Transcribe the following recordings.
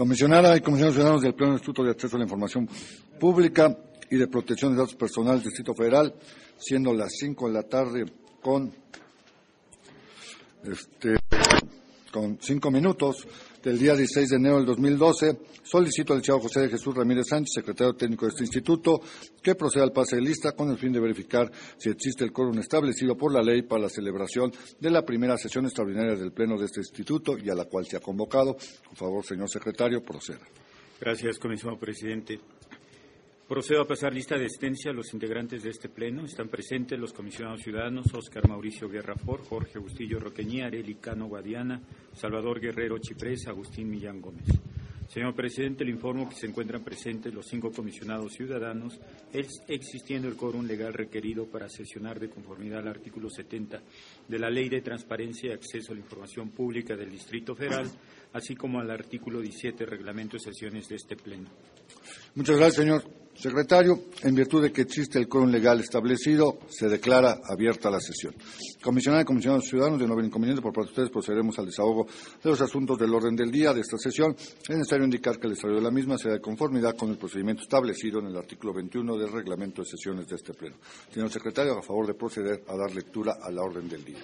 Comisionada y comisionados ciudadanos del Pleno Instituto de Acceso a la Información Pública y de Protección de Datos Personales del Distrito Federal, siendo las 5 de la tarde con este, con cinco minutos del día 16 de enero del 2012, solicito al licenciado José de Jesús Ramírez Sánchez, secretario técnico de este instituto, que proceda al pase de lista con el fin de verificar si existe el quórum establecido por la ley para la celebración de la primera sesión extraordinaria del Pleno de este instituto y a la cual se ha convocado. Por favor, señor secretario, proceda. Gracias, comisionado presidente. Procedo a pasar lista de asistencia a los integrantes de este pleno. Están presentes los comisionados ciudadanos Óscar Mauricio Guerra For, Jorge Agustillo Roqueñía, Areli Cano Guadiana, Salvador Guerrero Chiprés, Agustín Millán Gómez. Señor presidente, le informo que se encuentran presentes los cinco comisionados ciudadanos, existiendo el quórum legal requerido para sesionar de conformidad al artículo 70 de la Ley de Transparencia y Acceso a la Información Pública del Distrito Federal, así como al artículo 17 del Reglamento de Sesiones de este Pleno. Muchas gracias, señor secretario. En virtud de que existe el quórum legal establecido, se declara abierta la sesión. Comisionada y comisionados ciudadanos, de no haber inconveniente por parte de ustedes, procederemos al desahogo de los asuntos del orden del día de esta sesión. Es necesario indicar que el desarrollo de la misma será de conformidad con el procedimiento establecido en el artículo 21 del reglamento de sesiones de este pleno. Señor secretario, a favor de proceder a dar lectura a la orden del día.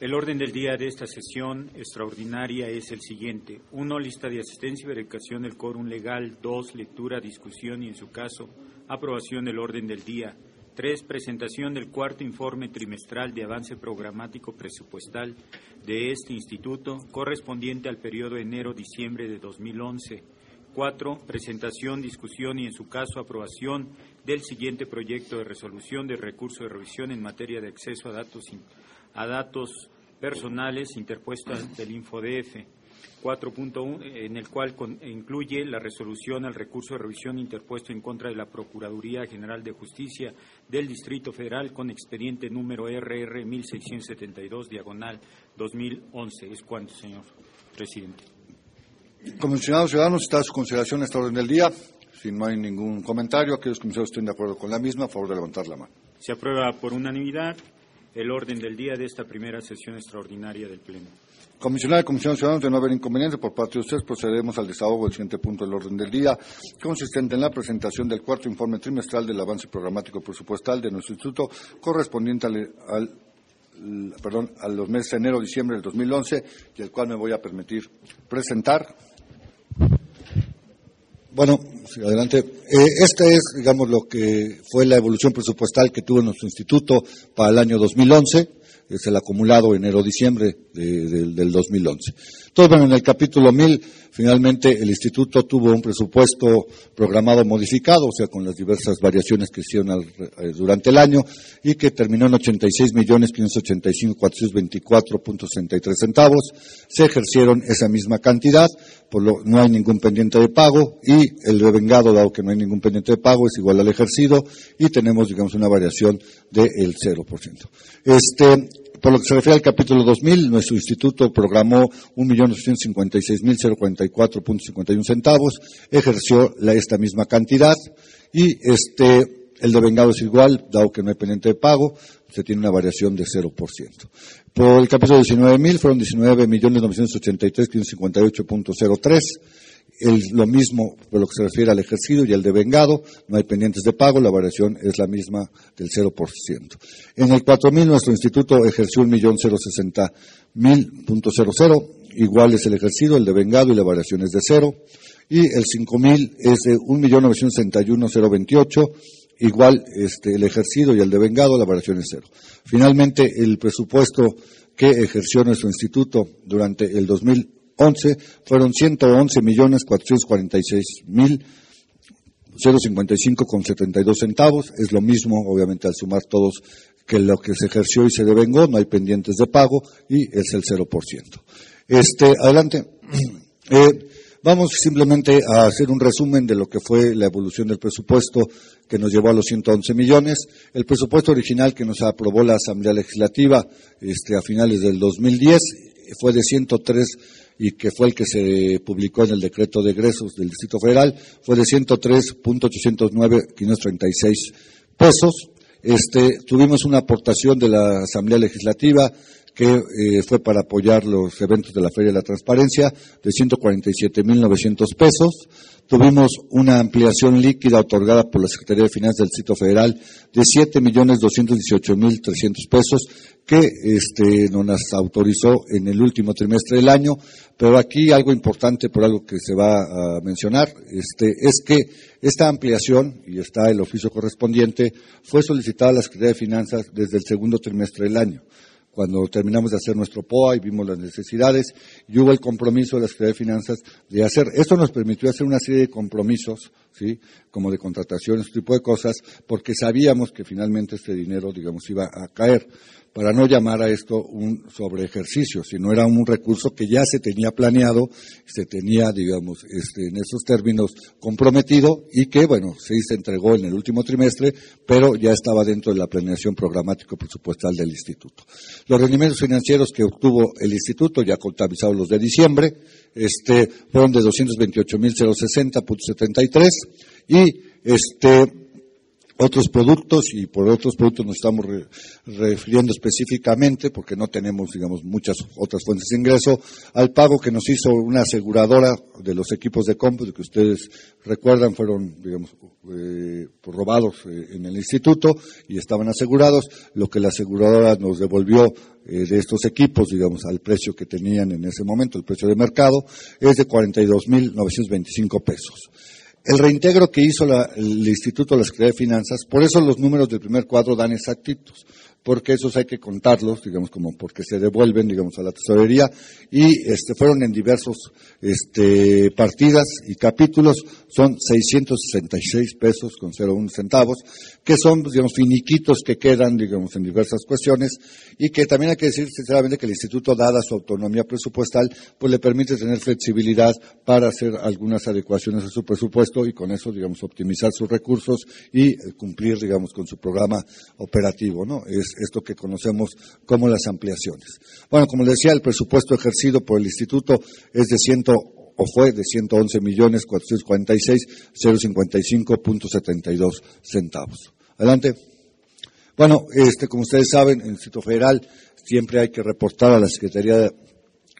El orden del día de esta sesión extraordinaria es el siguiente. Uno, lista de asistencia y verificación del quórum legal. Dos, lectura, discusión y, en su caso, aprobación del orden del día. Tres, presentación del cuarto informe trimestral de avance programático presupuestal de este instituto, correspondiente al periodo enero-diciembre de 2011. Cuatro, presentación, discusión y, en su caso, aprobación del siguiente proyecto de resolución de recurso de revisión en materia de acceso a datos, a datos personales interpuestas del InfoDF. 4.1, en el cual incluye la resolución al recurso de revisión interpuesto en contra de la Procuraduría General de Justicia del Distrito Federal con expediente número RR 1672, diagonal 2011. Es cuanto, señor presidente. Comisionados ciudadanos, está a su consideración esta orden del día. Si no hay ningún comentario, aquellos comisionados estén de acuerdo con la misma, a favor de levantar la mano. Se aprueba por unanimidad el orden del día de esta primera sesión extraordinaria del Pleno. Comisionada de Comisión Ciudadanos, de no haber inconveniente por parte de ustedes, procederemos al desahogo del siguiente punto del orden del día, consistente en la presentación del cuarto informe trimestral del avance programático presupuestal de nuestro instituto, correspondiente al, perdón, a los meses de enero diciembre del 2011, y el cual me voy a permitir presentar. Bueno, adelante. Eh, esta es, digamos, lo que fue la evolución presupuestal que tuvo nuestro instituto para el año 2011 es el acumulado enero-diciembre del 2011. Entonces, bueno, en el capítulo 1000, finalmente el instituto tuvo un presupuesto programado modificado, o sea, con las diversas variaciones que hicieron eh, durante el año, y que terminó en 86.585.424.63 centavos. Se ejercieron esa misma cantidad, por lo no hay ningún pendiente de pago, y el revengado, dado que no hay ningún pendiente de pago, es igual al ejercido, y tenemos, digamos, una variación del 0%. Este, por lo que se refiere al capítulo 2000, nuestro instituto programó 1.856.044.51 centavos, ejerció esta misma cantidad y este, el devengado es igual, dado que no hay pendiente de pago, se tiene una variación de 0%. Por el capítulo 19.000 fueron 19.983.558.03 lo mismo por lo que se refiere al ejercido y al devengado, no hay pendientes de pago, la variación es la misma del 0%. En el 4.000 nuestro instituto ejerció un millón igual es el ejercido, el devengado y la variación es de cero. Y el 5.000 es de 1.961.028, igual este, el ejercido y el devengado, la variación es cero. Finalmente, el presupuesto que ejerció nuestro instituto durante el 2000 11 fueron 111 millones 446 mil 055 con 72 centavos. Es lo mismo, obviamente, al sumar todos que lo que se ejerció y se devengó, no hay pendientes de pago y es el 0%. Este, adelante. Eh, vamos simplemente a hacer un resumen de lo que fue la evolución del presupuesto que nos llevó a los 111 millones. El presupuesto original que nos aprobó la Asamblea Legislativa este, a finales del 2010 fue de 103 y que fue el que se publicó en el decreto de egresos del Distrito Federal, fue de 103.809.536 pesos. Este, tuvimos una aportación de la Asamblea Legislativa que eh, fue para apoyar los eventos de la Feria de la Transparencia, de 147.900 pesos. Tuvimos una ampliación líquida otorgada por la Secretaría de Finanzas del Distrito Federal de 7.218.300 pesos que este, nos autorizó en el último trimestre del año. Pero aquí algo importante, por algo que se va a mencionar, este, es que esta ampliación, y está el oficio correspondiente, fue solicitada a la Secretaría de Finanzas desde el segundo trimestre del año cuando terminamos de hacer nuestro POA y vimos las necesidades, y hubo el compromiso de la Secretaría de Finanzas de hacer. Esto nos permitió hacer una serie de compromisos, ¿sí? Como de contratación, este tipo de cosas, porque sabíamos que finalmente este dinero, digamos, iba a caer para no llamar a esto un sobreejercicio, sino era un recurso que ya se tenía planeado, se tenía, digamos, este, en esos términos comprometido y que, bueno, se entregó en el último trimestre, pero ya estaba dentro de la planeación programático presupuestal del Instituto. Los rendimientos financieros que obtuvo el Instituto, ya contabilizados los de diciembre, este, fueron de 228.060.73 y este, otros productos y por otros productos nos estamos refiriendo específicamente porque no tenemos, digamos, muchas otras fuentes de ingreso al pago que nos hizo una aseguradora de los equipos de cómputo que ustedes recuerdan fueron, digamos, eh, robados eh, en el instituto y estaban asegurados. Lo que la aseguradora nos devolvió eh, de estos equipos, digamos, al precio que tenían en ese momento, el precio de mercado, es de 42.925 pesos. El reintegro que hizo el Instituto de la Secretaría de Finanzas, por eso los números del primer cuadro dan exactitos porque esos hay que contarlos, digamos, como porque se devuelven, digamos, a la tesorería, y este, fueron en diversos este, partidas y capítulos, son 666 pesos con 0,1 centavos, que son, digamos, finiquitos que quedan, digamos, en diversas cuestiones, y que también hay que decir sinceramente que el Instituto, dada su autonomía presupuestal, pues le permite tener flexibilidad para hacer algunas adecuaciones a su presupuesto y con eso, digamos, optimizar sus recursos y eh, cumplir, digamos, con su programa operativo, ¿no? Es, esto que conocemos como las ampliaciones. Bueno, como les decía, el presupuesto ejercido por el Instituto es de ciento o fue de 111 millones 446 055.72 centavos. Adelante. Bueno, este, como ustedes saben, en el Instituto Federal siempre hay que reportar a la Secretaría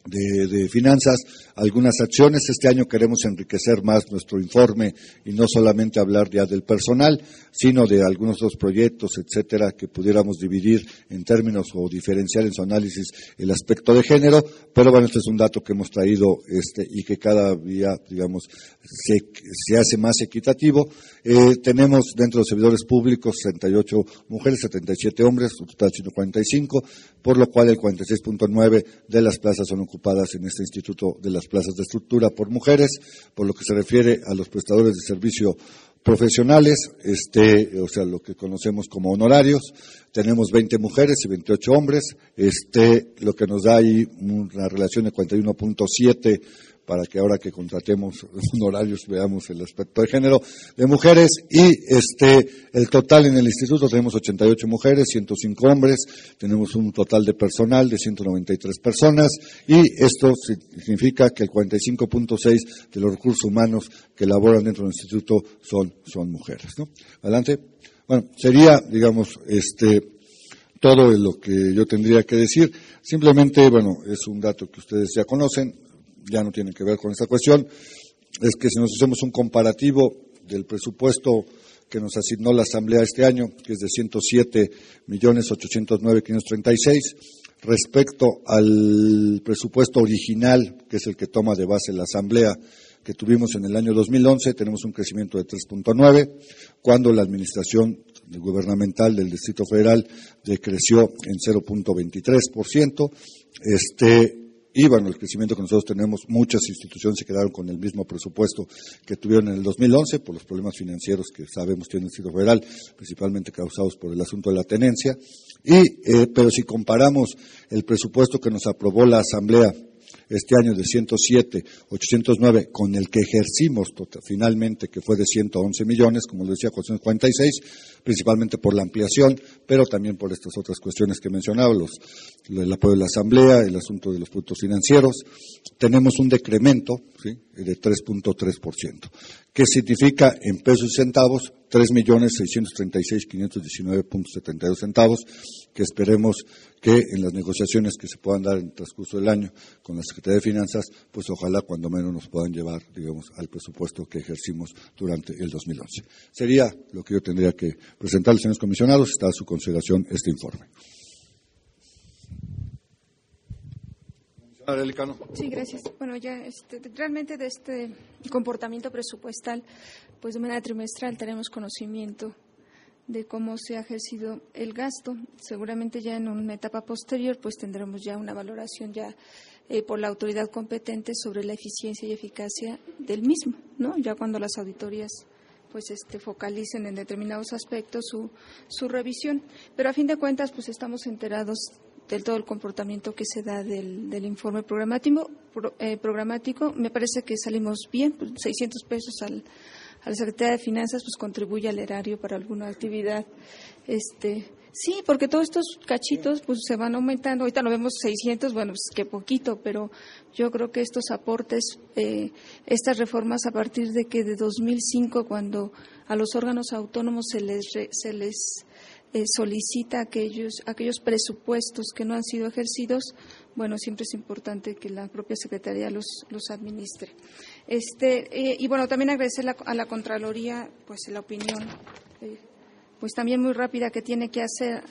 de, finanzas, algunas acciones. Este año queremos enriquecer más nuestro informe y no solamente hablar ya del personal, sino de algunos otros proyectos, etcétera, que pudiéramos dividir en términos o diferenciar en su análisis el aspecto de género. Pero bueno, este es un dato que hemos traído este, y que cada día, digamos, se, se hace más equitativo. Eh, tenemos dentro de los servidores públicos 68 mujeres, 77 hombres, total 145, por lo cual el 46.9 de las plazas son ocupadas en este Instituto de las Plazas de Estructura por mujeres, por lo que se refiere a los prestadores de servicio profesionales, este, o sea, lo que conocemos como honorarios. Tenemos 20 mujeres y 28 hombres, este, lo que nos da ahí una relación de 41.7 para que ahora que contratemos horarios veamos el aspecto de género de mujeres y este el total en el instituto tenemos 88 mujeres, 105 hombres, tenemos un total de personal de 193 personas y esto significa que el 45.6 de los recursos humanos que laboran dentro del instituto son son mujeres, ¿no? Adelante. Bueno, sería, digamos, este todo lo que yo tendría que decir. Simplemente, bueno, es un dato que ustedes ya conocen ya no tiene que ver con esta cuestión, es que si nos hacemos un comparativo del presupuesto que nos asignó la Asamblea este año, que es de 107 millones 809 536, respecto al presupuesto original, que es el que toma de base la Asamblea, que tuvimos en el año 2011, tenemos un crecimiento de 3.9, cuando la administración gubernamental del Distrito Federal decreció en 0.23%. Este, bueno, el crecimiento que nosotros tenemos, muchas instituciones se quedaron con el mismo presupuesto que tuvieron en el 2011 por los problemas financieros que sabemos tiene el Federal, principalmente causados por el asunto de la tenencia. Y, eh, pero si comparamos el presupuesto que nos aprobó la Asamblea este año de 107, 809, con el que ejercimos tota, finalmente, que fue de 111 millones, como lo decía, 446, principalmente por la ampliación, pero también por estas otras cuestiones que mencionaba, los, el apoyo de la Asamblea, el asunto de los productos financieros. Tenemos un decremento, ¿sí? de 3.3%. ¿Qué significa en pesos y centavos? 3.636.519.72 centavos, que esperemos que en las negociaciones que se puedan dar en el transcurso del año con la Secretaría de Finanzas, pues ojalá cuando menos nos puedan llevar, digamos, al presupuesto que ejercimos durante el 2011. Sería lo que yo tendría que presentarles, señores comisionados. Está a su consideración este informe. Sí, gracias. Bueno, ya este, realmente de este comportamiento presupuestal, pues de manera trimestral tenemos conocimiento de cómo se ha ejercido el gasto. Seguramente ya en una etapa posterior, pues tendremos ya una valoración ya eh, por la autoridad competente sobre la eficiencia y eficacia del mismo, ¿no? Ya cuando las auditorías pues este, focalicen en determinados aspectos su, su revisión. Pero a fin de cuentas, pues estamos enterados del todo el comportamiento que se da del, del informe programático, eh, programático. Me parece que salimos bien, 600 pues, pesos al, a la Secretaría de Finanzas, pues contribuye al erario para alguna actividad. Este, sí, porque todos estos cachitos pues se van aumentando. Ahorita lo vemos 600, bueno, pues que poquito, pero yo creo que estos aportes, eh, estas reformas a partir de que de 2005, cuando a los órganos autónomos se les, se les eh, solicita aquellos, aquellos presupuestos que no han sido ejercidos, bueno, siempre es importante que la propia Secretaría los, los administre. Este, eh, y bueno, también agradecer a la Contraloría pues la opinión, eh, pues también muy rápida que tiene que hacer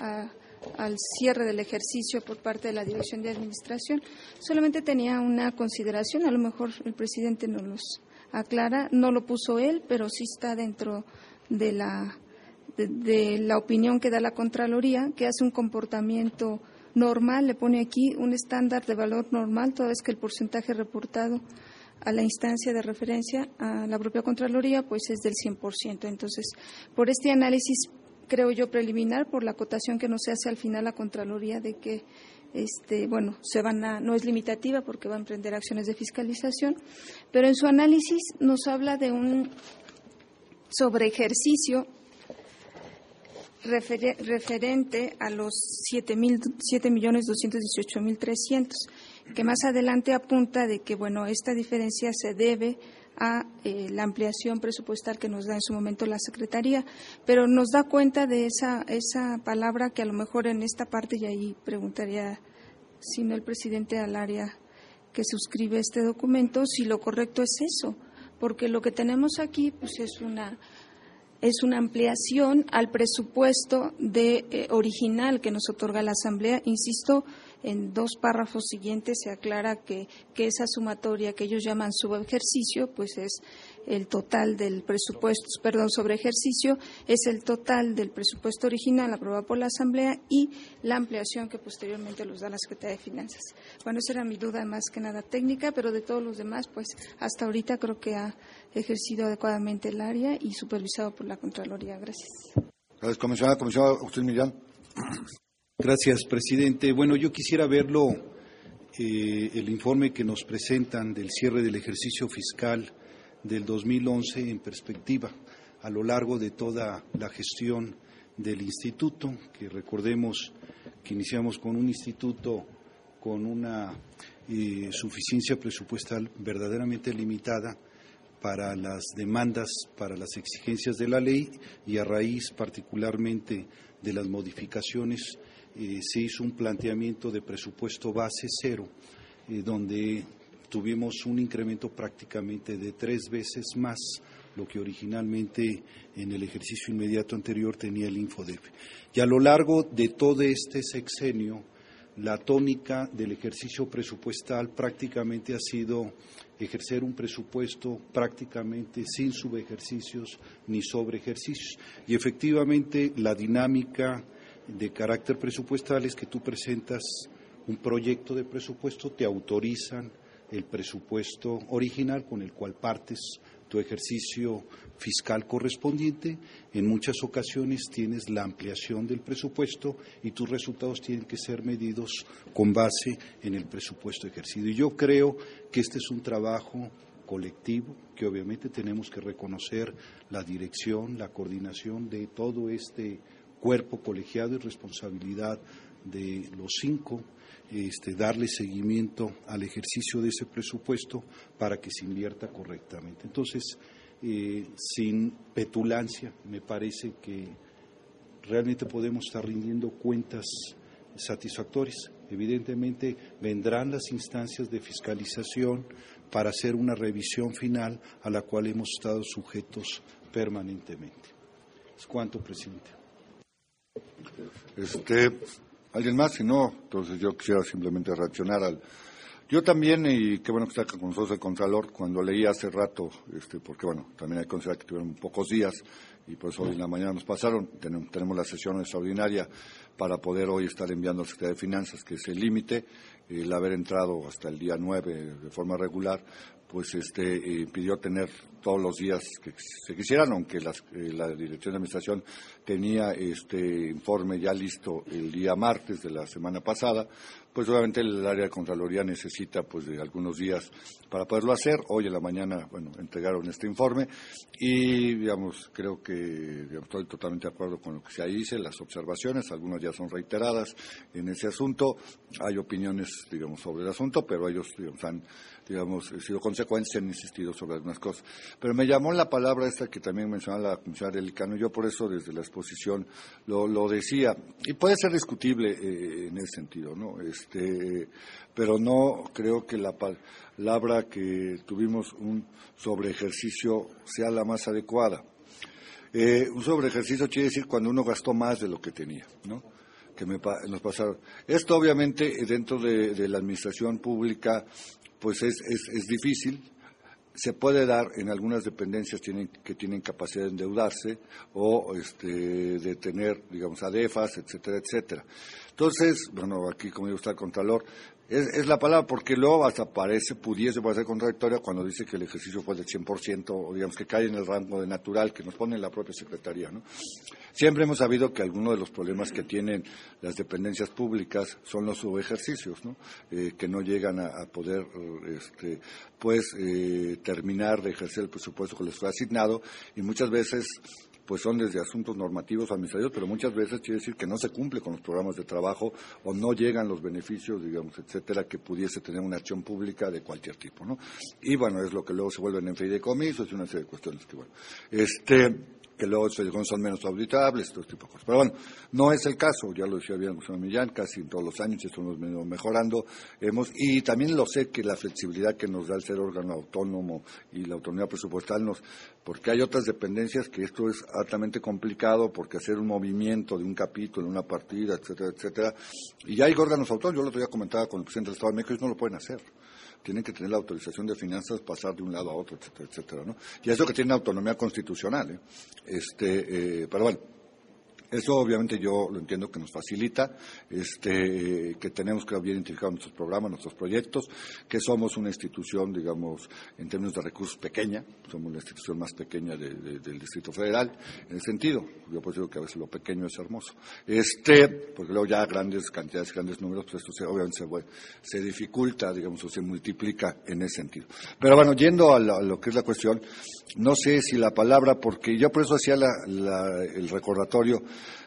al cierre del ejercicio por parte de la Dirección de Administración. Solamente tenía una consideración, a lo mejor el presidente nos los aclara, no lo puso él, pero sí está dentro de la de, la opinión que da la Contraloría, que hace un comportamiento normal, le pone aquí un estándar de valor normal, toda vez que el porcentaje reportado a la instancia de referencia a la propia Contraloría, pues es del 100%. Entonces, por este análisis, creo yo, preliminar, por la acotación que nos hace al final la Contraloría de que este, bueno, se van a, no es limitativa porque va a emprender acciones de fiscalización, pero en su análisis nos habla de un sobre ejercicio referente a los 7.218.300, que más adelante apunta de que, bueno, esta diferencia se debe a eh, la ampliación presupuestal que nos da en su momento la Secretaría, pero nos da cuenta de esa, esa palabra que a lo mejor en esta parte, y ahí preguntaría, si no el presidente al área que suscribe este documento, si lo correcto es eso, porque lo que tenemos aquí pues es una es una ampliación al presupuesto de, eh, original que nos otorga la Asamblea. Insisto, en dos párrafos siguientes se aclara que, que esa sumatoria que ellos llaman subejercicio, pues es el total del presupuesto, perdón, sobre ejercicio, es el total del presupuesto original aprobado por la Asamblea y la ampliación que posteriormente los da la Secretaría de Finanzas. Bueno, esa era mi duda más que nada técnica, pero de todos los demás, pues hasta ahorita creo que ha ejercido adecuadamente el área y supervisado por la Contraloría. Gracias. Gracias, comisionada. Comisionada Millán. Gracias, presidente. Bueno, yo quisiera verlo, eh, el informe que nos presentan del cierre del ejercicio fiscal del 2011 en perspectiva a lo largo de toda la gestión del instituto, que recordemos que iniciamos con un instituto con una eh, suficiencia presupuestal verdaderamente limitada para las demandas, para las exigencias de la ley y a raíz particularmente de las modificaciones eh, se hizo un planteamiento de presupuesto base cero, eh, donde tuvimos un incremento prácticamente de tres veces más lo que originalmente en el ejercicio inmediato anterior tenía el Infodef. Y a lo largo de todo este sexenio, la tónica del ejercicio presupuestal prácticamente ha sido ejercer un presupuesto prácticamente sin subejercicios ni sobreejercicios. Y efectivamente la dinámica de carácter presupuestal es que tú presentas un proyecto de presupuesto, te autorizan el presupuesto original con el cual partes tu ejercicio fiscal correspondiente. En muchas ocasiones tienes la ampliación del presupuesto y tus resultados tienen que ser medidos con base en el presupuesto ejercido. Y yo creo que este es un trabajo colectivo, que obviamente tenemos que reconocer la dirección, la coordinación de todo este cuerpo colegiado y responsabilidad de los cinco este, darle seguimiento al ejercicio de ese presupuesto para que se invierta correctamente. Entonces, eh, sin petulancia, me parece que realmente podemos estar rindiendo cuentas satisfactorias. Evidentemente vendrán las instancias de fiscalización para hacer una revisión final a la cual hemos estado sujetos permanentemente. Es cuanto, presidente. Este, ¿Alguien más? Si no, entonces yo quisiera simplemente reaccionar al... Yo también, y qué bueno que está con nosotros el Contralor, cuando leí hace rato, este, porque bueno, también hay que considerar que tuvieron pocos días, y por eso hoy en la mañana nos pasaron, tenemos la sesión extraordinaria para poder hoy estar enviando al Secretaría de Finanzas, que es el límite, el haber entrado hasta el día 9 de forma regular, pues este eh, pidió tener todos los días que se quisieran, aunque eh, la Dirección de Administración tenía este informe ya listo el día martes de la semana pasada, pues obviamente el área de Contraloría necesita pues de algunos días para poderlo hacer. Hoy en la mañana, bueno, entregaron este informe y, digamos, creo que estoy totalmente de acuerdo con lo que se dice, las observaciones, algunas ya son reiteradas en ese asunto. Hay opiniones, digamos, sobre el asunto, pero ellos, digamos, han digamos, sido consecuencias, han insistido sobre algunas cosas. Pero me llamó la palabra esta que también mencionaba la comisaria Delicano, yo por eso desde la exposición lo, lo decía, y puede ser discutible eh, en ese sentido, ¿no? Este, pero no creo que la palabra que tuvimos un sobre ejercicio sea la más adecuada. Eh, un sobre ejercicio quiere decir cuando uno gastó más de lo que tenía, ¿no? que me, nos pasaron. Esto obviamente dentro de, de, la administración pública pues es, es, es difícil, se puede dar en algunas dependencias tienen, que tienen capacidad de endeudarse o este, de tener, digamos, ADEFAS, etcétera, etcétera. Entonces, bueno, aquí como digo está el Contralor, es, la palabra porque luego hasta parece, pudiese parecer contradictoria cuando dice que el ejercicio fue del 100% o digamos que cae en el rango de natural que nos pone la propia Secretaría, ¿no? Siempre hemos sabido que algunos de los problemas que tienen las dependencias públicas son los subejercicios, ¿no? Eh, que no llegan a, poder, este, pues, eh, terminar de ejercer el presupuesto que les fue asignado y muchas veces pues son desde asuntos normativos administrativos, pero muchas veces quiere decir que no se cumple con los programas de trabajo o no llegan los beneficios, digamos, etcétera, que pudiese tener una acción pública de cualquier tipo, ¿no? Y bueno, es lo que luego se vuelven en fideicomisos y una serie de cuestiones que, bueno, este, que luego son menos auditables, todo tipo de cosas. Pero bueno, no es el caso, ya lo decía bien José Millán, casi en todos los años venido mejorando. Hemos, y también lo sé que la flexibilidad que nos da el ser órgano autónomo y la autonomía presupuestal nos, porque hay otras dependencias que esto es altamente complicado, porque hacer un movimiento de un capítulo, una partida, etcétera, etcétera, y hay órganos autónomos, yo lo otro día comentaba con el presidente del Estado de México, ellos no lo pueden hacer tienen que tener la autorización de finanzas, pasar de un lado a otro, etcétera, etcétera, ¿no? Y eso que tiene autonomía constitucional, ¿eh? Este, eh, pero bueno, eso obviamente yo lo entiendo que nos facilita, este, que tenemos que bien identificar nuestros programas, nuestros proyectos, que somos una institución, digamos, en términos de recursos pequeña, somos la institución más pequeña del Distrito Federal, en el sentido, yo pues digo que a veces lo pequeño es hermoso, este, porque luego ya grandes cantidades, grandes números, pues esto obviamente se, dificulta, digamos, o se multiplica en ese sentido. Pero bueno, yendo a, lo que es la cuestión, no sé si la palabra, porque yo por eso hacía el recordatorio,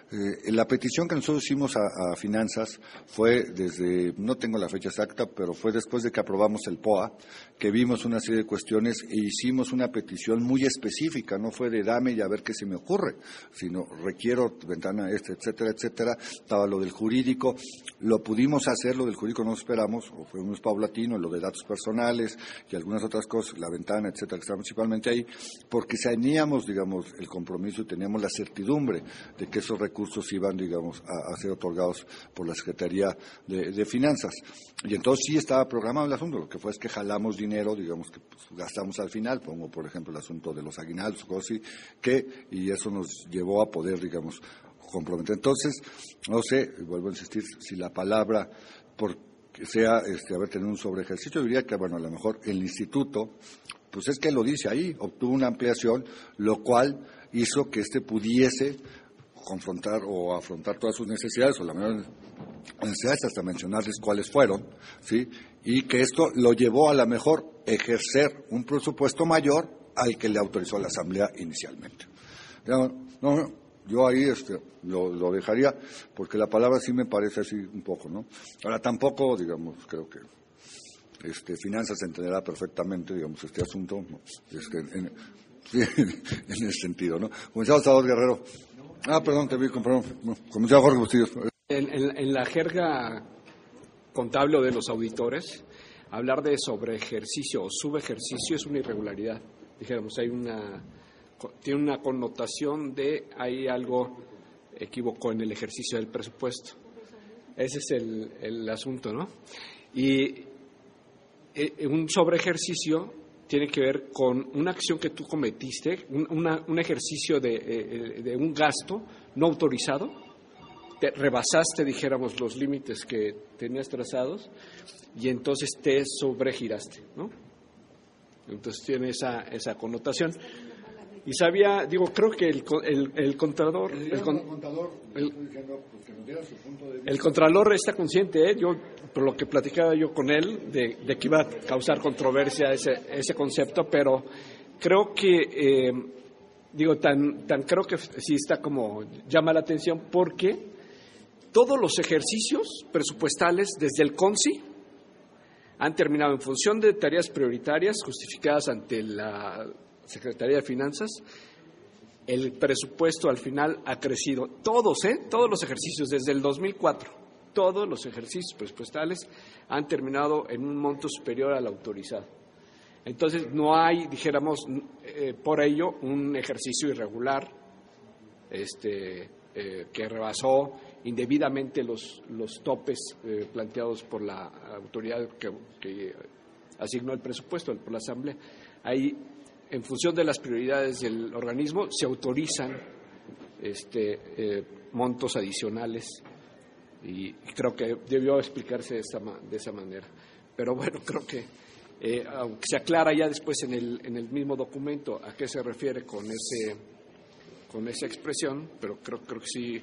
eh, la petición que nosotros hicimos a, Finanzas fue desde, no tengo la fecha exacta, pero fue después de que aprobamos el POA, que vimos una serie de cuestiones e hicimos una petición muy específica, no fue de dame y a ver qué se me ocurre, sino requiero ventana este, etcétera, etcétera, estaba lo del jurídico, lo pudimos hacer, lo del jurídico no esperamos, o un paulatino, lo de datos personales y algunas otras cosas, la ventana, etcétera, que está principalmente ahí, porque teníamos, digamos, el compromiso y teníamos la certidumbre de que esos recursos recursos iban, digamos, a, ser otorgados por la Secretaría de, Finanzas. Y entonces sí estaba programado el asunto, lo que fue es que jalamos dinero, digamos, que pues, gastamos al final, pongo por ejemplo el asunto de los aguinaldos, cosas que, y eso nos llevó a poder, digamos, comprometer. Entonces, no sé, vuelvo a insistir, si la palabra, por sea este, haber tenido un sobre ejercicio, diría que, bueno, a lo mejor el instituto, pues es que lo dice ahí, obtuvo una ampliación, lo cual hizo que éste pudiese confrontar o afrontar todas sus necesidades o la mayor necesidades hasta mencionarles cuáles fueron, ¿sí? Y que esto lo llevó a la mejor ejercer un presupuesto mayor al que le autorizó la Asamblea inicialmente. No, Yo ahí este, lo, dejaría, porque la palabra sí me parece así un poco, ¿no? Ahora tampoco, digamos, creo que este, Finanzas entenderá perfectamente, digamos, este asunto, este, en, ese sentido, ¿no? Comisario Salvador Guerrero. Ah, perdón, te vi, perdón. Comisario Jorge Bustillos. En, la jerga contable de los auditores, hablar de sobreejercicio o subejercicio es una irregularidad. Dijéramos, hay una tiene una connotación de hay algo equívoco en el ejercicio del presupuesto. Ese es el, el asunto, ¿no? Y eh, un sobreejercicio tiene que ver con una acción que tú cometiste, un, ejercicio de, eh, de, un gasto no autorizado, te rebasaste, dijéramos, los límites que tenías trazados y entonces te sobregiraste, ¿no? Entonces tiene esa, esa connotación. Y sabía, digo, creo que el, el, el contralor... El, el, contralor está consciente, ¿eh? yo, por lo que platicaba yo con él, de, que iba a causar controversia ese, ese concepto, pero creo que, eh, digo, tan, tan creo que sí está como llama la atención porque todos los ejercicios presupuestales desde el CONSI han terminado en función de tareas prioritarias justificadas ante la Secretaría de Finanzas, el presupuesto al final ha crecido. Todos, ¿eh? Todos los ejercicios desde el 2004, todos los ejercicios presupuestales han terminado en un monto superior al autorizado. Entonces, no hay, dijéramos, eh, por ello, un ejercicio irregular este, eh, que rebasó indebidamente los, los topes eh, planteados por la autoridad que, asignó el presupuesto, por la Asamblea. Hay en función de las prioridades del organismo, se autorizan este, montos adicionales y creo que debió explicarse de esa, de esa manera. Pero bueno, creo que eh, aunque se aclara ya después en el, en el mismo documento a qué se refiere con, ese, con esa expresión, pero creo, creo que sí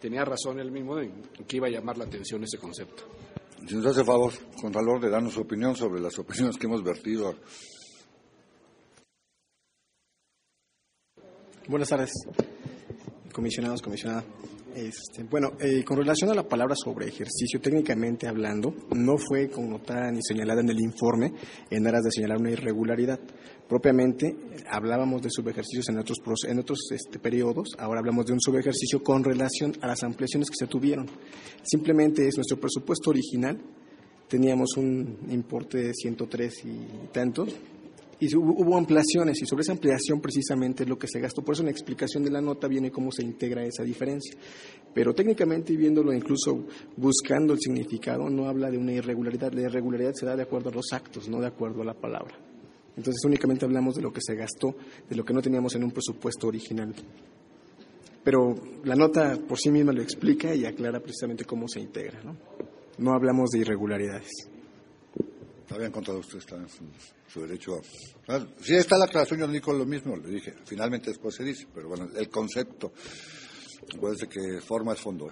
tenía razón él mismo en, que iba a llamar la atención ese concepto. Si nos hace favor, Contralor, de darnos su opinión sobre las opiniones que hemos vertido Buenas tardes, comisionados, comisionada. Este, bueno, eh, con relación a la palabra sobre ejercicio, técnicamente hablando, no fue connotada ni señalada en el informe en aras de señalar una irregularidad. Propiamente hablábamos de subejercicios en otros, en otros este, periodos, ahora hablamos de un subejercicio con relación a las ampliaciones que se tuvieron. Simplemente es nuestro presupuesto original, teníamos un importe de 103 y tantos, y hubo, ampliaciones y sobre esa ampliación precisamente es lo que se gastó. Por eso en la explicación de la nota viene cómo se integra esa diferencia. Pero técnicamente viéndolo incluso buscando el significado no habla de una irregularidad. La irregularidad se da de acuerdo a los actos, no de acuerdo a la palabra. Entonces únicamente hablamos de lo que se gastó, de lo que no teníamos en un presupuesto original. Pero la nota por sí misma lo explica y aclara precisamente cómo se integra. No, no hablamos de irregularidades. Había encontrado usted está su, derecho a... Si está la aclaración, yo digo lo mismo, le dije. Finalmente después se dice, pero bueno, el concepto, ser que forma es fondo.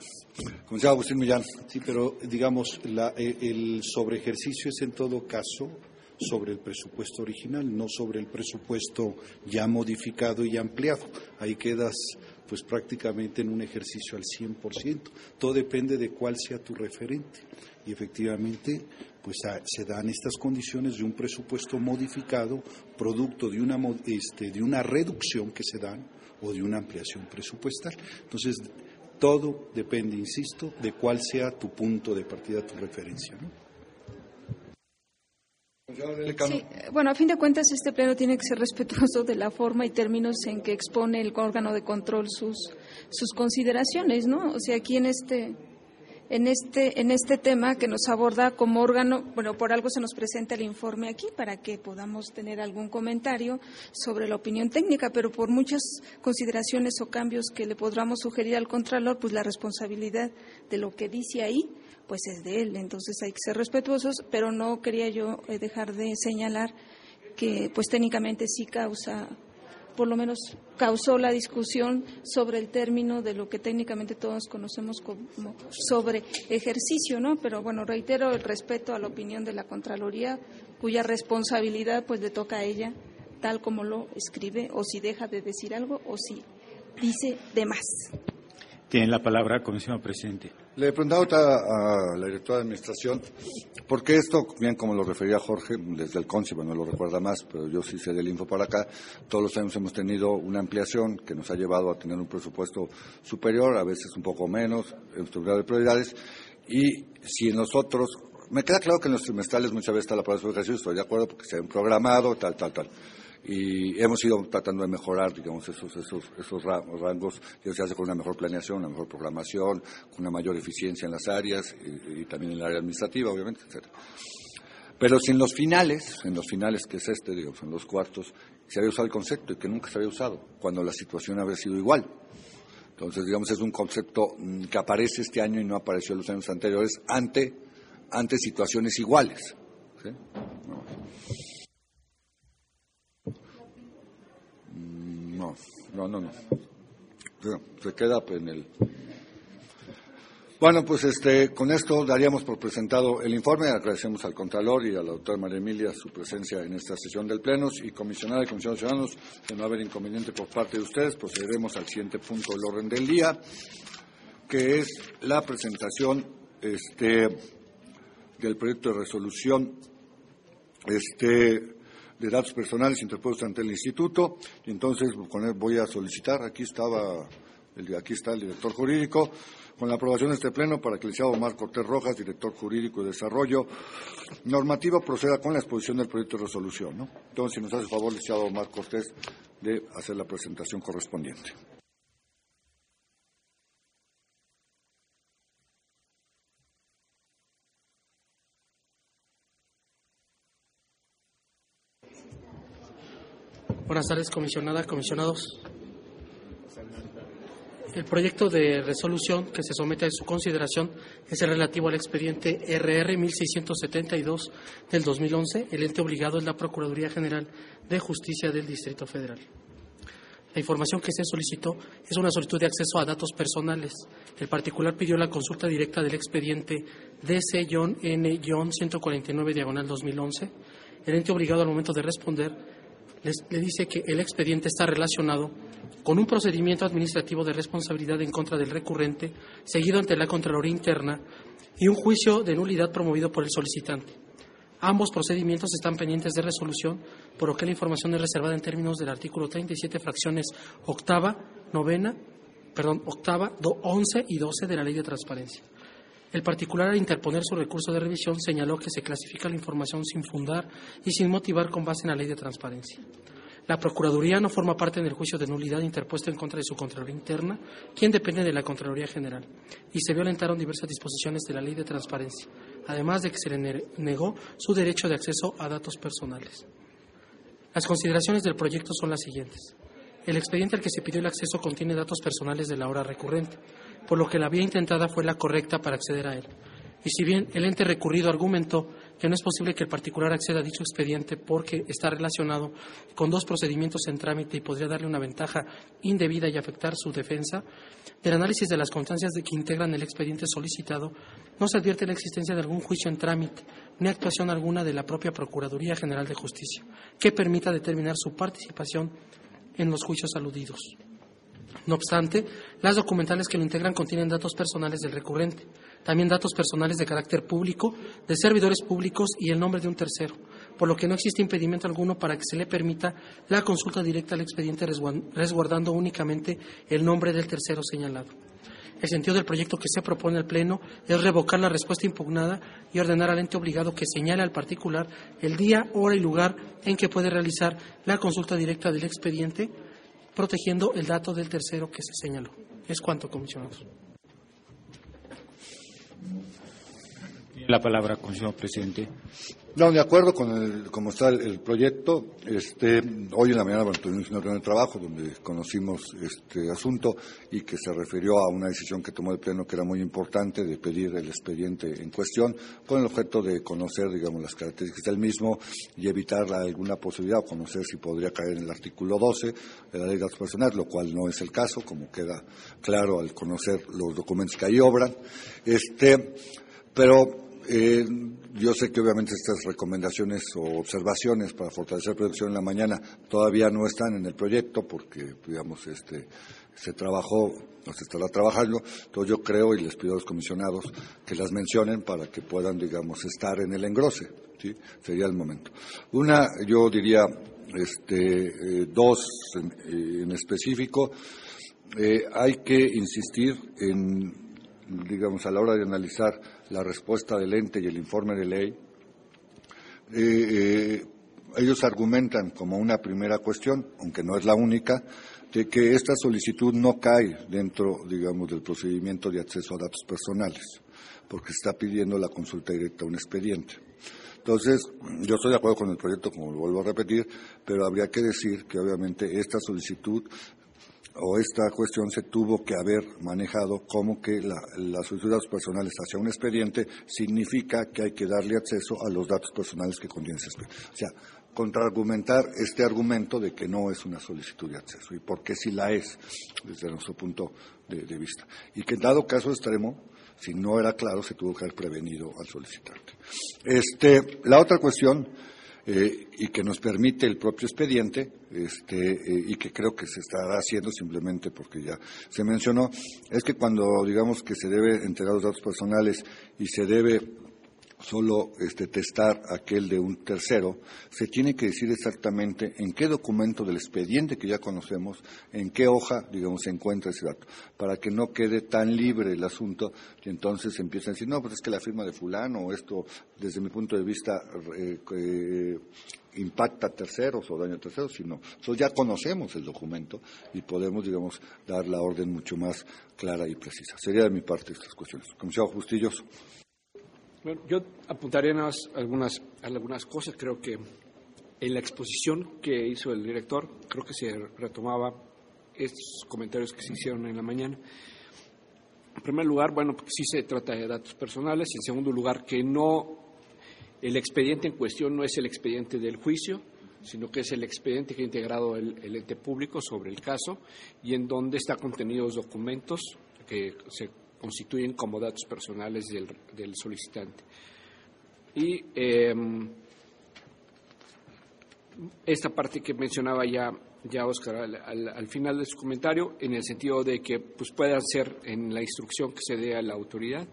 Comisario Agustín Millán. Sí, pero digamos, la, eh, el ejercicio es en todo caso sobre el presupuesto original, no sobre el presupuesto ya modificado y ampliado. Ahí quedas pues prácticamente en un ejercicio al 100%. Todo depende de cuál sea tu referente. Y efectivamente, pues se dan estas condiciones de un presupuesto modificado, producto de una, este, de una reducción que se dan o de una ampliación presupuestal. Entonces, todo depende, insisto, de cuál sea tu punto de partida, tu referencia. Sí, bueno, a fin de cuentas este pleno tiene que ser respetuoso de la forma y términos en que expone el órgano de control sus, sus consideraciones, ¿no? O sea, aquí en este en este, en este tema que nos aborda como órgano, bueno, por algo se nos presenta el informe aquí para que podamos tener algún comentario sobre la opinión técnica, pero por muchas consideraciones o cambios que le podamos sugerir al Contralor, pues la responsabilidad de lo que dice ahí, pues es de él. Entonces hay que ser respetuosos, pero no quería yo eh, dejar de señalar que, pues técnicamente sí causa por lo menos causó la discusión sobre el término de lo que técnicamente todos conocemos como sobre ejercicio, ¿no? Pero bueno, reitero el respeto a la opinión de la Contraloría, cuya responsabilidad pues le toca a ella, tal como lo escribe, o si deja de decir algo, o si dice de más. Tiene la palabra, comisionado presidente. Le preguntaba a la directora de Administración, porque esto, bien como lo refería Jorge, desde el CONCIBA no lo recuerda más, pero yo sí sé del info para acá, todos los años hemos tenido una ampliación que nos ha llevado a tener un presupuesto superior, a veces un poco menos, en estructura de prioridades, y si nosotros, me queda claro que en los trimestrales muchas veces está la prueba de estoy de acuerdo porque se han programado, tal, tal, tal y hemos ido tratando de mejorar, digamos, esos, esos, esos rangos, que se hace con una mejor planeación, una mejor programación, con una mayor eficiencia en las áreas y, también en el área administrativa, obviamente, etc. Pero si en los finales, en los finales que es este, digamos, en los cuartos, se había usado el concepto y que nunca se había usado, cuando la situación había sido igual. Entonces, digamos, es un concepto mm, que aparece este año y no apareció en los años anteriores ante, ante situaciones iguales. ¿sí? No, no. Se queda en el. Bueno, pues este, con esto daríamos por presentado el informe. Agradecemos al Contralor y a la doctora María Emilia su presencia en esta sesión del Pleno. Y comisionada y comisionados ciudadanos, de no haber inconveniente por parte de ustedes, procederemos al siguiente punto del orden del día, que es la presentación este, del proyecto de resolución este, de datos personales interpuestos ante el instituto y entonces con él voy a solicitar, aquí estaba, el, aquí está el director jurídico, con la aprobación de este pleno para que el licenciado Omar Cortés Rojas, director jurídico y desarrollo normativo, proceda con la exposición del proyecto de resolución. ¿no? Entonces, si nos hace favor, licenciado Omar Cortés, de hacer la presentación correspondiente. Buenas tardes, comisionada, comisionados. El proyecto de resolución que se somete a su consideración es el relativo al expediente RR 1672 del 2011. El ente obligado es la Procuraduría General de Justicia del Distrito Federal. La información que se solicitó es una solicitud de acceso a datos personales. El particular pidió la consulta directa del expediente DC-N-149 diagonal 2011. El ente obligado al momento de responder le dice que el expediente está relacionado con un procedimiento administrativo de responsabilidad en contra del recurrente, seguido ante la Contraloría Interna, y un juicio de nulidad promovido por el solicitante. Ambos procedimientos están pendientes de resolución, por lo que la información es reservada en términos del artículo 37, fracciones octava, novena, perdón, octava, once y doce de la Ley de Transparencia. El particular, al interponer su recurso de revisión, señaló que se clasifica la información sin fundar y sin motivar con base en la ley de transparencia. La Procuraduría no forma parte del juicio de nulidad interpuesto en contra de su Contraloría Interna, quien depende de la Contraloría General, y se violentaron diversas disposiciones de la Ley de Transparencia, además de que se le negó su derecho de acceso a datos personales. Las consideraciones del proyecto son las siguientes. El expediente al que se pidió el acceso contiene datos personales de la hora recurrente, por lo que la vía intentada fue la correcta para acceder a él. Y si bien el ente recurrido argumentó que no es posible que el particular acceda a dicho expediente porque está relacionado con dos procedimientos en trámite y podría darle una ventaja indebida y afectar su defensa, del análisis de las constancias de que integran el expediente solicitado, no se advierte la existencia de algún juicio en trámite ni actuación alguna de la propia Procuraduría General de Justicia que permita determinar su participación en los juicios aludidos. No obstante, las documentales que lo integran contienen datos personales del recurrente, también datos personales de carácter público, de servidores públicos y el nombre de un tercero, por lo que no existe impedimento alguno para que se le permita la consulta directa al expediente resguardando únicamente el nombre del tercero señalado. El sentido del proyecto que se propone al Pleno es revocar la respuesta impugnada y ordenar al ente obligado que señale al particular el día, hora y lugar en que puede realizar la consulta directa del expediente protegiendo el dato del tercero que se señaló. Es cuanto, comisionados. La palabra, comisionado presidente. No, de acuerdo con el, cómo está el, proyecto. Este, hoy en la mañana bueno, tuvimos una reunión de trabajo donde conocimos este asunto y que se refirió a una decisión que tomó el Pleno que era muy importante de pedir el expediente en cuestión con el objeto de conocer, digamos, las características del mismo y evitar alguna posibilidad o conocer si podría caer en el artículo 12 de la Ley de Datos Personales, lo cual no es el caso, como queda claro al conocer los documentos que ahí obran. Este, pero Eh, yo sé que obviamente estas recomendaciones o observaciones para fortalecer producción en la mañana todavía no están en el proyecto porque, digamos, este, se trabajó o se estará trabajando. Entonces yo creo y les pido a los comisionados que las mencionen para que puedan, digamos, estar en el engrose. ¿sí? Sería el momento. Una, yo diría, este, eh, dos en, específico. Eh, hay que insistir en, digamos, a la hora de analizar la respuesta del ente y el informe de ley, eh, ellos argumentan como una primera cuestión, aunque no es la única, de que esta solicitud no cae dentro, digamos, del procedimiento de acceso a datos personales, porque está pidiendo la consulta directa a un expediente. Entonces, yo estoy de acuerdo con el proyecto, como lo vuelvo a repetir, pero habría que decir que obviamente esta solicitud o esta cuestión se tuvo que haber manejado como que la, las solicitudes personales hacia un expediente significa que hay que darle acceso a los datos personales que contiene ese expediente. O sea, contraargumentar este argumento de que no es una solicitud de acceso y por qué sí la es desde nuestro punto de, vista. Y que dado caso extremo, si no era claro, se tuvo que haber prevenido al solicitante. Este, la otra cuestión eh, y que nos permite el propio expediente este, eh, y que creo que se estará haciendo simplemente porque ya se mencionó, es que cuando digamos que se debe entregar los datos personales y se debe solo este, testar aquel de un tercero, se tiene que decir exactamente en qué documento del expediente que ya conocemos, en qué hoja, digamos, se encuentra ese dato, para que no quede tan libre el asunto y entonces empiezan a decir, no, pues es que la firma de fulano, o esto, desde mi punto de vista, eh, eh, impacta a terceros o daña a terceros, sino nosotros ya conocemos el documento y podemos, digamos, dar la orden mucho más clara y precisa. Sería de mi parte estas cuestiones. Comisario Justillos. Bueno, yo apuntaría algunas, algunas cosas. Creo que en la exposición que hizo el director, creo que se retomaba estos comentarios que se hicieron en la mañana. En primer lugar, bueno, sí se trata de datos personales. En segundo lugar, que no, el expediente en cuestión no es el expediente del juicio, sino que es el expediente que ha integrado el, el ente público sobre el caso y en donde están contenidos documentos que se constituyen como datos personales del, solicitante. Y em, esta parte que mencionaba ya, ya Oscar al, final de su comentario, en el sentido de que pues, pueda ser en la instrucción que se dé a la autoridad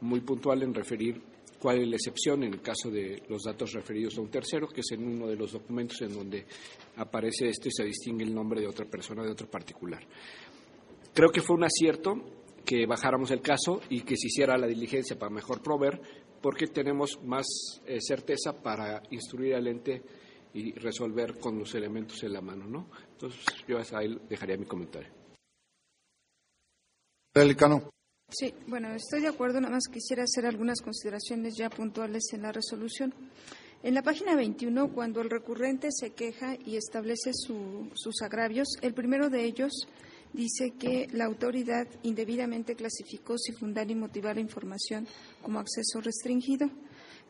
muy puntual en referir cuál es la excepción en el caso de los datos referidos a un tercero, que es en uno de los documentos en donde aparece esto y se distingue el nombre de otra persona, de otro particular. Creo que fue un acierto que bajáramos el caso y que se hiciera la diligencia para mejor proveer, porque tenemos más eh, certeza para instruir al ente y resolver con los elementos en la mano, ¿no? Entonces, yo ahí dejaría mi comentario. Delicano. Sí, bueno, estoy de acuerdo, nada más quisiera hacer algunas consideraciones ya puntuales en la resolución. En la página 21, cuando el recurrente se queja y establece sus agravios, el primero de ellos dice que la autoridad indebidamente clasificó sin fundar y motivar la información como acceso restringido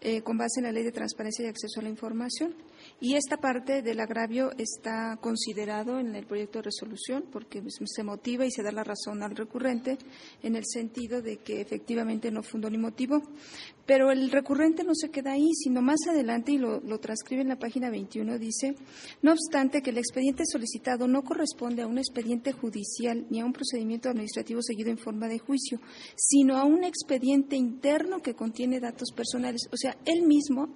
eh, con base en la Ley de Transparencia y Acceso a la Información. Y esta parte del agravio está considerado en el proyecto de resolución porque se motiva y se da la razón al recurrente en el sentido de que efectivamente no fundó ni motivo. Pero el recurrente no se queda ahí, sino más adelante, y lo, lo transcribe en la página 21, dice, no obstante que el expediente solicitado no corresponde a un expediente judicial ni a un procedimiento administrativo seguido en forma de juicio, sino a un expediente interno que contiene datos personales. O sea, él mismo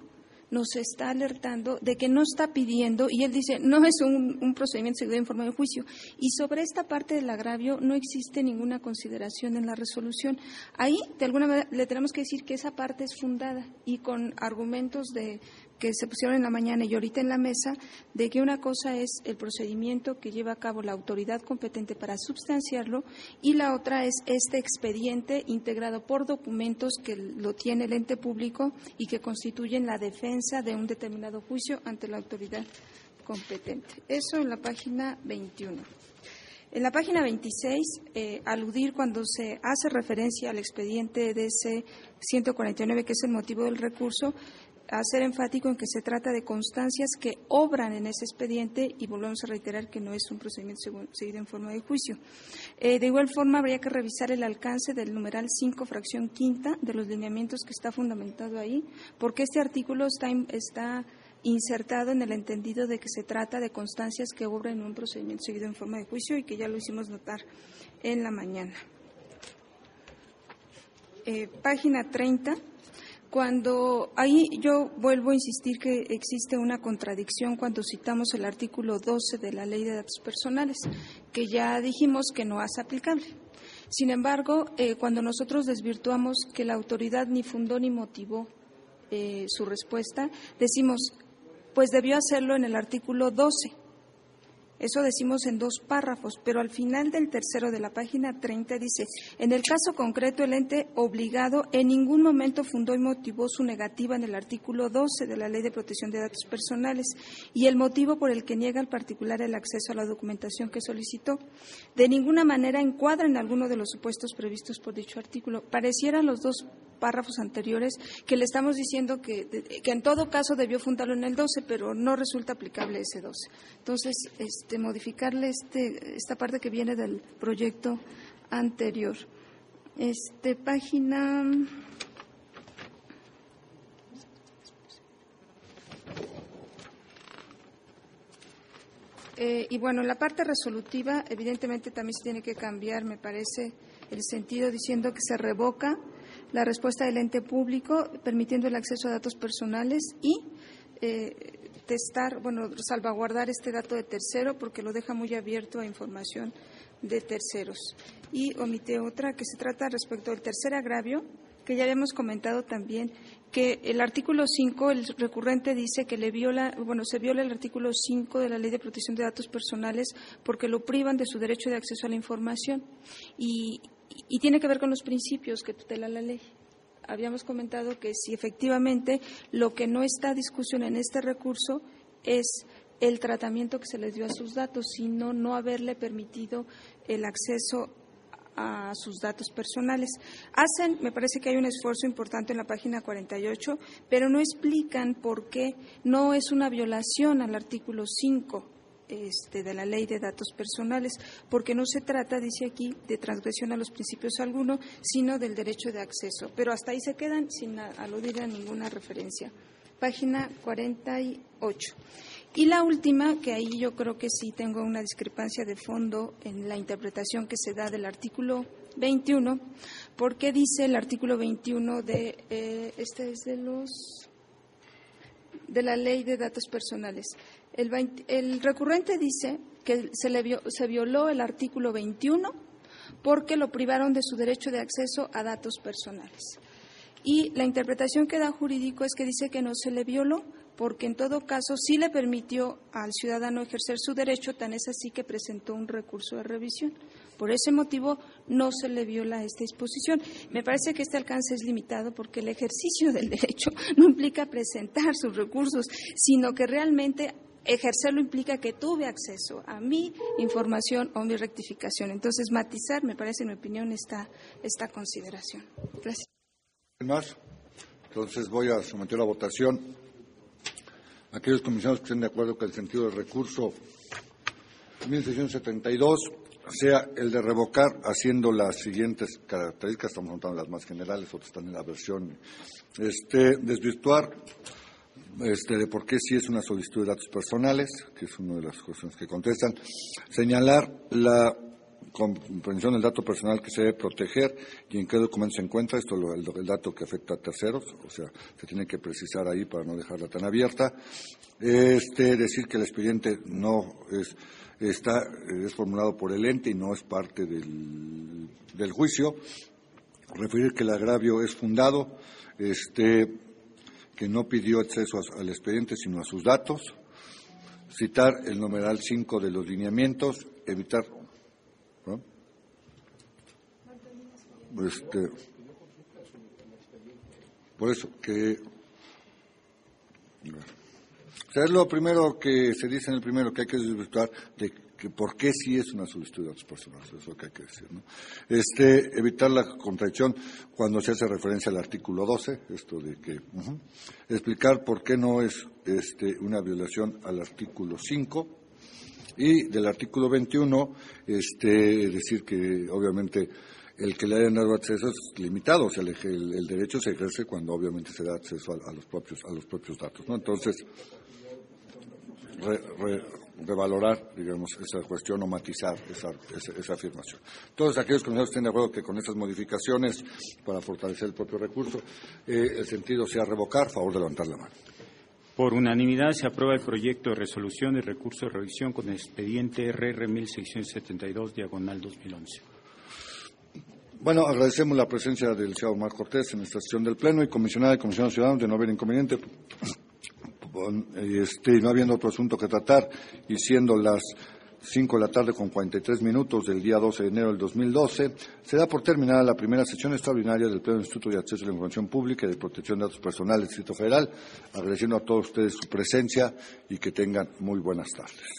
nos está alertando de que no está pidiendo, y él dice, no es un, procedimiento seguido en forma de juicio. Y sobre esta parte del agravio no existe ninguna consideración en la resolución. Ahí, de alguna manera, le tenemos que decir que esa parte es fundada y con argumentos de que se pusieron en la mañana y ahorita en la mesa, de que una cosa es el procedimiento que lleva a cabo la autoridad competente para substanciarlo y la otra es este expediente integrado por documentos que lo tiene el ente público y que constituyen la defensa de un determinado juicio ante la autoridad competente. Eso en la página 21. En la página 26, eh, aludir cuando se hace referencia al expediente DC 149, que es el motivo del recurso, hacer enfático en que se trata de constancias que obran en ese expediente y volvemos a reiterar que no es un procedimiento seguido en forma de juicio. Eh, de igual forma, habría que revisar el alcance del numeral 5, fracción quinta, de los lineamientos que está fundamentado ahí, porque este artículo está, insertado en el entendido de que se trata de constancias que obran en un procedimiento seguido en forma de juicio y que ya lo hicimos notar en la mañana. Eh, página 30 cuando ahí yo vuelvo a insistir que existe una contradicción cuando citamos el artículo 12 de la Ley de Datos Personales, que ya dijimos que no es aplicable. Sin embargo, eh, cuando nosotros desvirtuamos que la autoridad ni fundó ni motivó eh, su respuesta, decimos, pues debió hacerlo en el artículo 12 eso decimos en dos párrafos, pero al final del tercero de la página 30 dice, en el caso concreto el ente obligado en ningún momento fundó y motivó su negativa en el artículo 12 de la Ley de Protección de Datos Personales y el motivo por el que niega al particular el acceso a la documentación que solicitó. De ninguna manera encuadra en alguno de los supuestos previstos por dicho artículo. Parecieran los dos párrafos anteriores que le estamos diciendo que, que en todo caso debió fundarlo en el 12, pero no resulta aplicable ese 12. Entonces, este, modificarle este, esta parte que viene del proyecto anterior. Este, página. Eh, y bueno, la parte resolutiva, evidentemente también se tiene que cambiar, me parece, el sentido diciendo que se revoca la respuesta del ente público, permitiendo el acceso a datos personales y eh, testar, bueno, salvaguardar este dato de tercero porque lo deja muy abierto a información de terceros. Y omite otra que se trata respecto al tercer agravio, que ya habíamos comentado también, que el artículo 5, el recurrente dice que le viola, bueno, se viola el artículo 5 de la Ley de Protección de Datos Personales porque lo privan de su derecho de acceso a la información. Y, y tiene que ver con los principios que tutela la ley habíamos comentado que si efectivamente lo que no está a discusión en este recurso es el tratamiento que se les dio a sus datos, sino no haberle permitido el acceso a sus datos personales. Hacen, me parece que hay un esfuerzo importante en la página 48, pero no explican por qué no es una violación al artículo 5 este, de la ley de datos personales, porque no se trata, dice aquí, de transgresión a los principios alguno, sino del derecho de acceso. Pero hasta ahí se quedan sin aludir a ninguna referencia. Página 48. Y la última, que ahí yo creo que sí tengo una discrepancia de fondo en la interpretación que se da del artículo 21, porque dice el artículo 21 de, eh, este es de los, de la ley de datos personales. El, recurrente dice que se, le se violó el artículo 21 porque lo privaron de su derecho de acceso a datos personales. Y la interpretación que da jurídico es que dice que no se le violó porque en todo caso sí le permitió al ciudadano ejercer su derecho, tan es así que presentó un recurso de revisión. Por ese motivo no se le viola esta disposición. Me parece que este alcance es limitado porque el ejercicio del derecho no implica presentar sus recursos, sino que realmente ejercerlo implica que tuve acceso a mi información o mi rectificación. Entonces, matizar, me parece, en mi opinión, esta, esta consideración. Gracias. Más. Entonces, voy a someter a votación aquellos comisionados que estén de acuerdo con el sentido del recurso 1672 sea el de revocar haciendo las siguientes características, estamos contando las más generales, otras están en la versión, este, desvirtuar este, de por qué sí es una solicitud de datos personales, que es una de las cuestiones que contestan, señalar la comprensión del dato personal que se debe proteger y en qué documento se encuentra, esto es el, dato que afecta a terceros, o sea, se tiene que precisar ahí para no dejarla tan abierta. Este, decir que el expediente no es, está, es formulado por el ente y no es parte del, del juicio. Referir que el agravio es fundado, este, que no pidió acceso al expediente sino a sus datos, citar el numeral 5 de los lineamientos, evitar. Este, por eso, que. O sea, es lo primero que se dice en el primero, que hay que disfrutar de que por qué sí es una solicitud de datos personales, eso es lo que hay que decir. ¿no? Este, evitar la contradicción cuando se hace referencia al artículo 12, esto de que explicar por qué no es este, una violación al artículo 5 y del artículo 21, este, decir que obviamente el que le hayan dado acceso es limitado, o sea, el- el derecho se ejerce cuando obviamente se da acceso a, a los propios a los propios datos, ¿no? Entonces, re- re- revalorar, digamos, esa cuestión o matizar esa, esa, esa afirmación. Todos aquellos comisarios estén de acuerdo que con estas modificaciones para fortalecer el propio recurso, eh, el sentido sea revocar, favor de levantar la mano. Por unanimidad se aprueba el proyecto de resolución de recurso de revisión con el expediente RR 1672, diagonal 2011. Bueno, agradecemos la presencia del señor Omar Cortés en esta sesión del Pleno y comisionada y comisionados ciudadanos de no haber inconveniente. Este, no habiendo otro asunto que tratar y siendo las 5 de la tarde con 43 minutos del día 12 de enero del 2012, se da por terminada la primera sesión extraordinaria del Pleno Instituto de Acceso a la Información Pública y de Protección de Datos Personales del Distrito Federal, agradeciendo a todos ustedes su presencia y que tengan muy buenas tardes.